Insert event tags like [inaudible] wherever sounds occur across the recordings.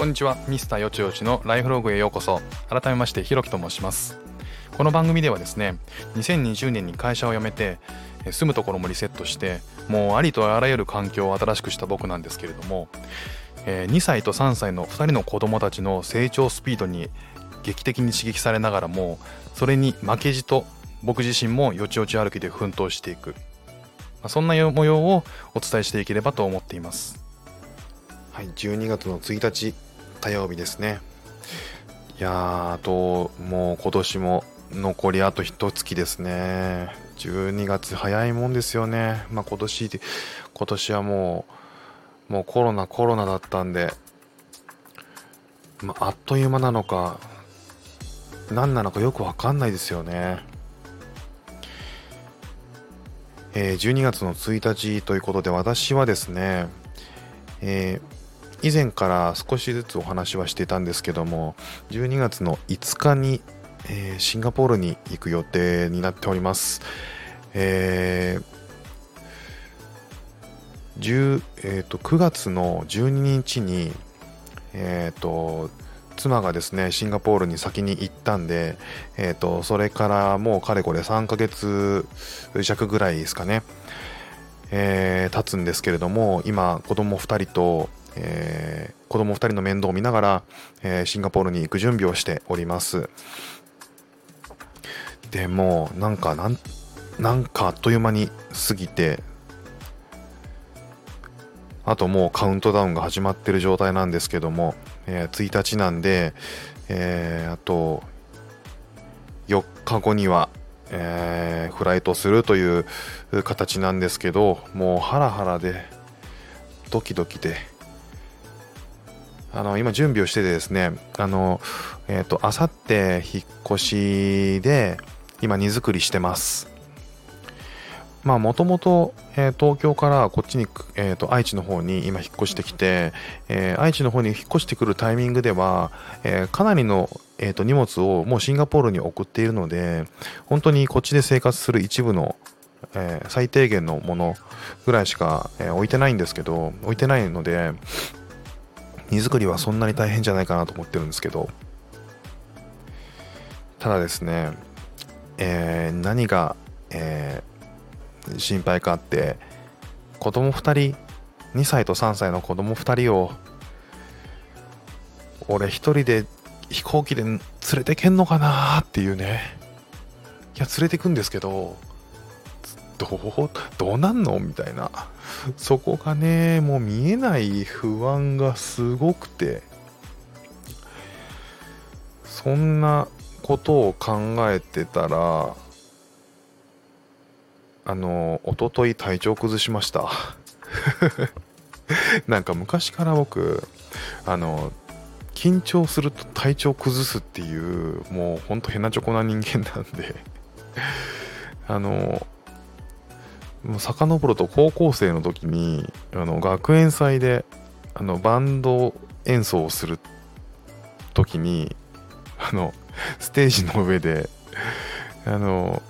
こんにちは。ミスターよちよちのライフログへようこそ。改めましてひろきと申します。この番組ではですね2020年に会社を辞めて住むところもリセットしてもうありとあらゆる環境を新しくした僕なんですけれども2歳と3歳の2人の子供たちの成長スピードに劇的に刺激されながらもそれに負けじと僕自身もよちよち歩きで奮闘していく。そんな模様をお伝えしていければと思っています。はい12月の1日。火曜日ですね。いやあともう今年も残りあと一月ですね。12月早いもんですよね。まあ今年今年はもうもうコロナコロナだったんで、まあ、あっという間なのか何なのかよくわかんないですよね。えー、12月の1日ということで私はですね、えー、以前から少しずつお話はしてたんですけども12月の5日に、えー、シンガポールに行く予定になっております、えー10えーと、9月の12日に、えーと妻がですねシンガポールに先に行ったんで、えーと、それからもうかれこれ3ヶ月弱ぐらいですかね、えー、経つんですけれども今子供2人と、えー、子供2人の面倒を見ながら、えー、シンガポールに行く準備をしております。でもなんかなんなんかあっという間に過ぎてあともうカウントダウンが始まってる状態なんですけども、えー、1日なんで、えー、あと4日後には、えー、フライトするという形なんですけどもうハラハラでドキドキであの今準備をしててですねあのえっ、ー、とあさって引っ越しで今荷造りしてます。まあもともと東京からこっちに、えーと、愛知の方に今引っ越してきて、えー、愛知の方に引っ越してくるタイミングでは、えー、かなりの、えーと、荷物をもうシンガポールに送っているので本当にこっちで生活する一部の、えー、最低限のものぐらいしか、え置いてないんですけど置いてないので荷造りはそんなに大変じゃないかなと思ってるんですけど。ただですね、え何が、え心配かって子供2人2歳と3歳の子供2人を俺一人で飛行機で連れてけんのかなっていうね。いや連れてくんですけどどうどうなんの？みたいな。そこがねもう見えない不安がすごくて。そんなことを考えてたらあの一昨日体調崩しました。[laughs] なんか昔から僕あの緊張すると体調崩すっていうもうほんと変なチョコな人間なんで。あのもう遡ると高校生の時にあの学園祭であのバンド演奏をする時にあのステージの上であの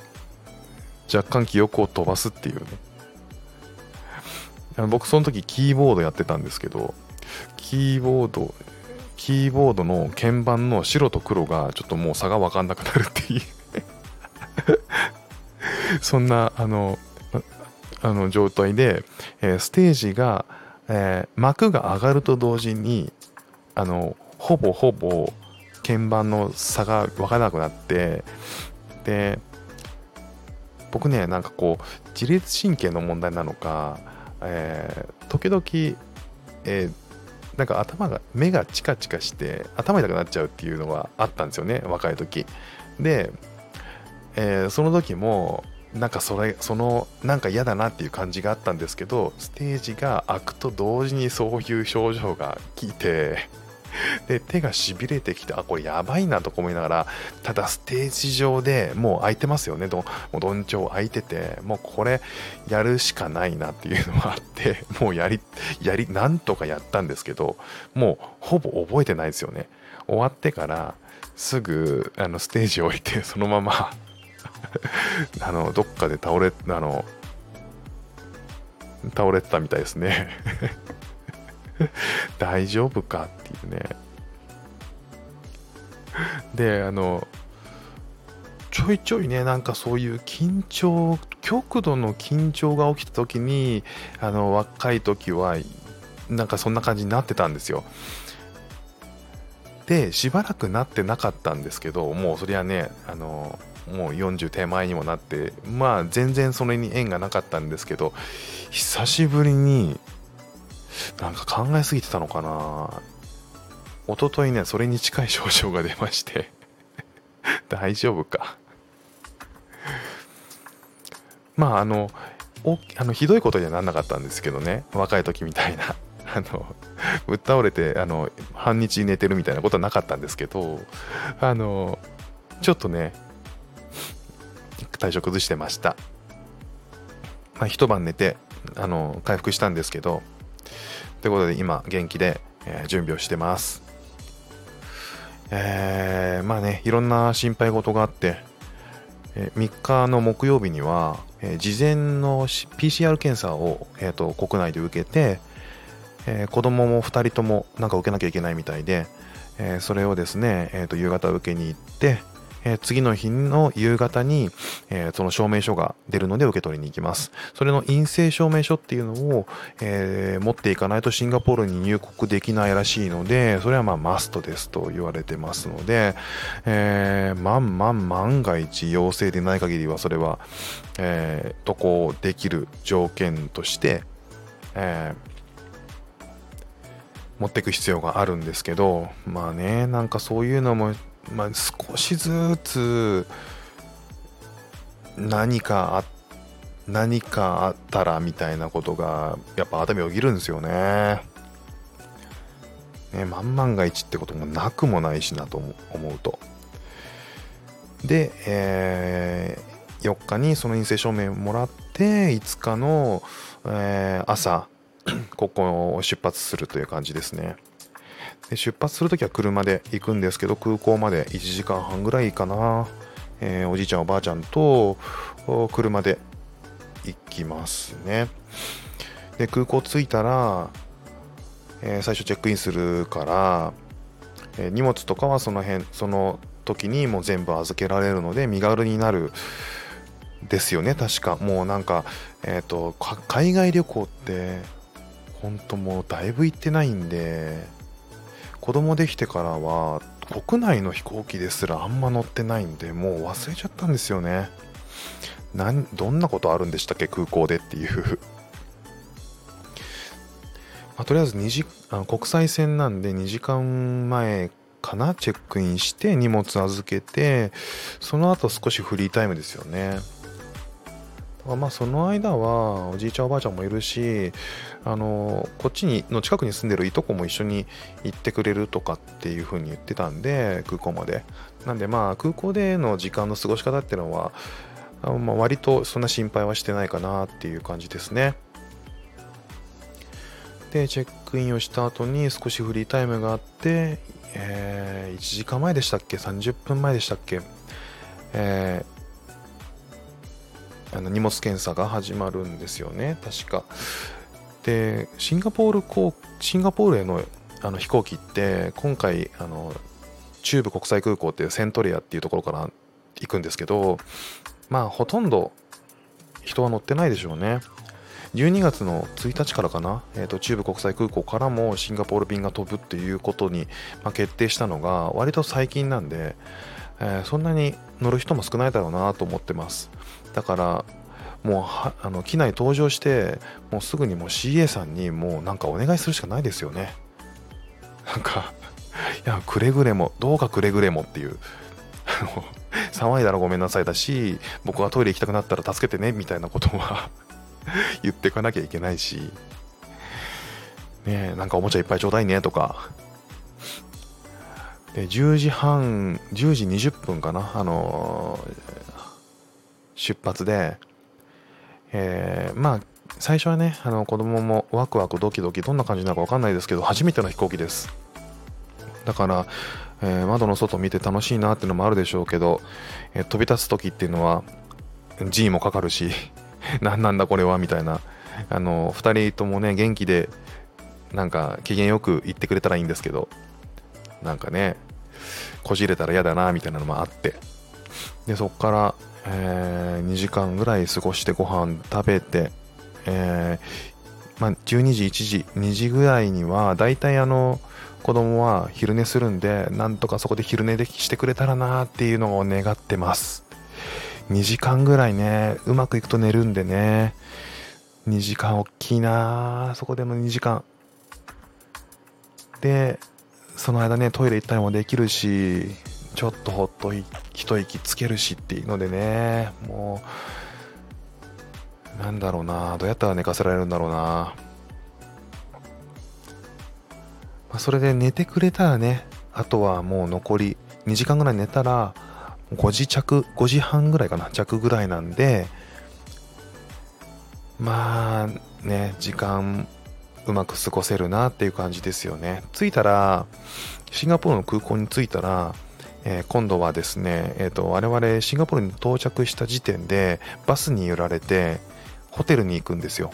若干記憶を飛ばすっていうね。あの僕その時キーボードやってたんですけどキーボードキーボードの鍵盤の白と黒がちょっともう差が分かんなくなるっていう。[laughs] そんなあのあの状態で、えー、ステージが、えー、幕が上がると同時にあのほぼほぼ鍵盤の差が分からなくなってで僕ねなんかこう自律神経の問題なのか、えー、時々、えー、なんか頭が目がチカチカして頭痛くなっちゃうっていうのがあったんですよね若い時。で、えー、その時もなんかそれそのなんか嫌だなっていう感じがあったんですけどステージが開くと同時にそういう症状が来て [laughs] で手がしびれてきてあこれやばいなとか思いながらただステージ上でもう空いてますよねどもうどんちょう空いててもうこれやるしかないなっていうのがあって [laughs] もうやりやりなんとかやったんですけどもうほぼ覚えてないですよね。終わってからすぐあのステージを置いてそのまま [laughs] あのどっかで倒れあの倒れてたみたいですね。[laughs] 大丈夫かっていうね。であのちょいちょいねなんかそういう緊張極度の緊張が起きた時にあの若い時はなんかそんな感じになってたんですよ。でしばらくなってなかったんですけどもうそりゃねあのもう40手前にもなってまあ全然それに縁がなかったんですけど久しぶりになんか考えすぎてたのかな。一昨日ねそれに近い症状が出まして [laughs] 大丈夫か。まああのおあのひどいことにはなんなかったんですけどね若い時みたいな。[laughs] あのぶっ倒れてあの半日寝てるみたいなことはなかったんですけどあのちょっとね体調崩してました、まあ、一晩寝てあの回復したんですけどということで今元気で、えー、準備をしてます。えー、まあねいろんな心配事があって、えー、3日の木曜日には、えー、事前の PCR 検査を、えーと、国内で受けて、えー、子供も2人ともなんか受けなきゃいけないみたいで、え、それをですね、えーと夕方受けに行って、えー、次の日の夕方に、えー、その証明書が出るので受け取りに行きます。それの陰性証明書っていうのを、えー、持っていかないとシンガポールに入国できないらしいので、それはまあマストですと言われてますので、えー、万万万が一陽性でない限りはそれは、えー、渡航できる条件として、えー持っていく必要があるんですけどまあねなんかそういうのもまあ、少しずつ何かあ何かあったらみたいなことがやっぱ頭を切るんですよね。ね万万が一ってこともなくもないしなと思うと。で、えー、4日にその陰性証明をもらって5日の、えー、朝ここを出発するという感じですね。で出発するときは車で行くんですけど空港まで1時間半ぐらいかな、えー、おじいちゃんおばあちゃんと車で行きますね。で空港着いたら、えー、最初チェックインするから、えー、荷物とかはその辺その時にもう全部預けられるので身軽になるですよね確か。もうなんかえ、ー、と海外旅行って本当もうだいぶ行ってないんで子供できてからは国内の飛行機ですらあんま乗ってないんでもう忘れちゃったんですよね。なんどんなことあるんでしたっけ空港でっていう。[laughs] まあ、とりあえず2時あ国際線なんで2時間前かなチェックインして荷物預けてその後少しフリータイムですよね。まあその間はおじいちゃんおばあちゃんもいるしあのこっちにの近くに住んでるいとこも一緒に行ってくれるとかっていう風に言ってたんで空港まで。なんでまあ空港での時間の過ごし方っていうのはあまあ、割とそんな心配はしてないかなっていう感じですね。でチェックインをした後に少しフリータイムがあって、えー、1時間前でしたっけ？30分前でしたっけ、えーあの荷物検査が始まるんですよね。確か。でシンガポール航シンガポールへのあの飛行機って今回あの中部国際空港っていうセントレアっていうところから行くんですけどまあほとんど人は乗ってないでしょうね。12月の1日からかな、えーと、中部国際空港からもシンガポール便が飛ぶっていうことに、まあ、決定したのが割と最近なんで、えー、そんなに乗る人も少ないだろうなと思ってます。だからもうあの機内登場してもうすぐにもう CA さんにもうなんかお願いするしかないですよね。なんかいやくれぐれもどうかくれぐれもっていう。[laughs] 騒いだらごめんなさいだし僕がトイレ行きたくなったら助けてねみたいなことは [laughs] 言ってかなきゃいけないし。ねえなんかおもちゃいっぱいちょうだいねとか。で10時半10時20分かなあのー、出発で。えー、まあ最初はねあの子供もワクワクドキドキどんな感じなのか分かんないですけど初めての飛行機です。だから、えー、窓の外見て楽しいなっていうのもあるでしょうけど、え、飛び立つ時っていうのは G もかかるし [laughs] 何なんだこれはみたいな。あの2人ともね元気でなんか機嫌よく言ってくれたらいいんですけど。なんかねこじれたら嫌だなみたいなのもあって。でそっから、えー2時間ぐらい過ごしてご飯食べて、えーまあ、12時1時2時ぐらいにはだいたいあの子供は昼寝するんでなんとかそこで昼寝できしてくれたらなっていうのを願ってます。2時間ぐらいねうまくいくと寝るんでね。2時間大きいなそこでも2時間。でその間ねトイレ行ったりもできるしちょっとほっとい一息つけるしっていうのでねもうなんだろうなどうやったら寝かせられるんだろうな、まあ、それで寝てくれたらねあとはもう残り2時間ぐらい寝たら5時着5時半ぐらいかな着ぐらいなんでまあね時間うまく過ごせるなっていう感じですよね。着いたらシンガポールの空港に着いたら、えー今度はですね、えー、と我々シンガポールに到着した時点でバスに揺られてホテルに行くんですよ。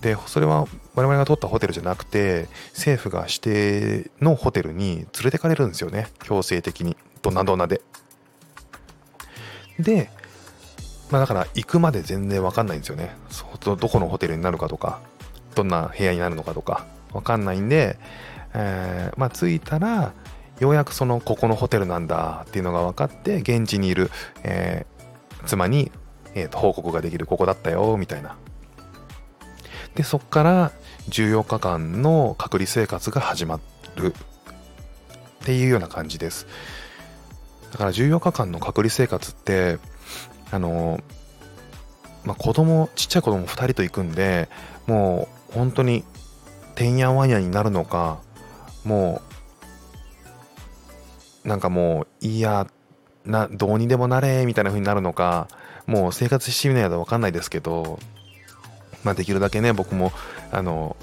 でそれは我々が取ったホテルじゃなくて政府が指定のホテルに連れてかれるんですよね。強制的に。ドナドナで。でまあだから行くまで全然わかんないんですよね。どこのホテルになるかとか。どんな部屋になるのかとかわかんないんで、えーまあ着いたらようやくそのここのホテルなんだっていうのが分かって現地にいる、えー妻に、えーと報告ができるここだったよみたいな。でそっから14日間の隔離生活が始まる。っていうような感じです。だから14日間の隔離生活ってあのまあ子供ちっちゃい子供2人と行くんでもう本当にてんやわんやになるのかもうなんかもういいやなどうにでもなれみたいな風になるのかもう生活してみないと分かんないですけどまあできるだけね僕もあの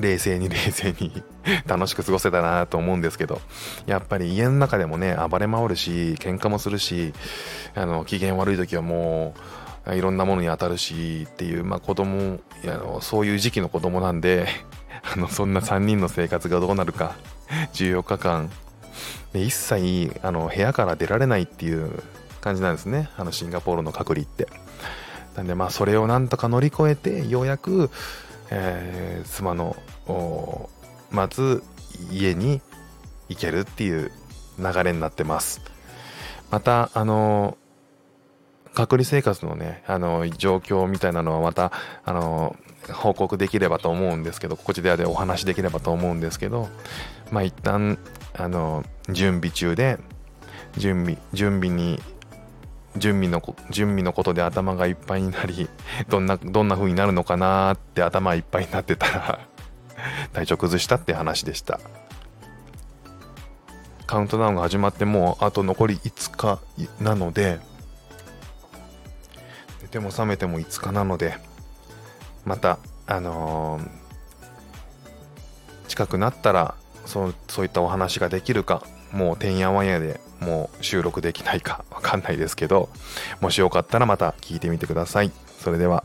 冷静に冷静に [laughs] 楽しく過ごせたなと思うんですけどやっぱり家の中でもね暴れ回るし喧嘩もするしあの機嫌悪い時はもういろんなものに当たるしっていう、まあ、子供あのそういう時期の子供なんで [laughs] あのそんな3人の生活がどうなるか14日間で一切あの部屋から出られないっていう感じなんですねあのシンガポールの隔離って。なんでまあそれをなんとか乗り越えてようやく、えー妻のおまず家に行けるっていう流れになってます。またあの隔離生活のねあの状況みたいなのはまたあの報告できればと思うんですけどこちらでお話できればと思うんですけどまあ一旦あの準備中で準備準備に準備の準備のことで頭がいっぱいになり [laughs] どんなどんな風になるのかなって頭いっぱいになってたら [laughs] 体調崩したって話でした。カウントダウンが始まってもうあと残り5日なので寝ても覚めても5日なのでまたあのー近くなったらそうそういったお話ができるかもうてんやわんやでもう収録できないかわかんないですけどもしよかったらまた聞いてみてください。それでは。